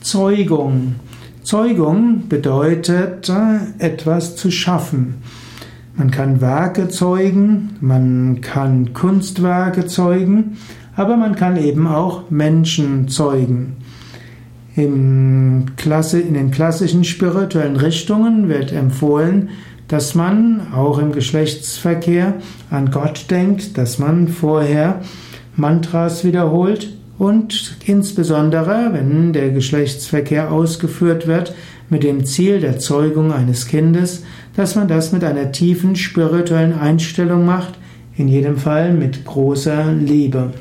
Zeugung. Zeugung bedeutet äh, etwas zu schaffen. Man kann Werke zeugen, man kann Kunstwerke zeugen, aber man kann eben auch Menschen zeugen. In den klassischen spirituellen Richtungen wird empfohlen, dass man auch im Geschlechtsverkehr an Gott denkt, dass man vorher Mantras wiederholt und insbesondere, wenn der Geschlechtsverkehr ausgeführt wird, mit dem Ziel der Zeugung eines Kindes, dass man das mit einer tiefen spirituellen Einstellung macht, in jedem Fall mit großer Liebe.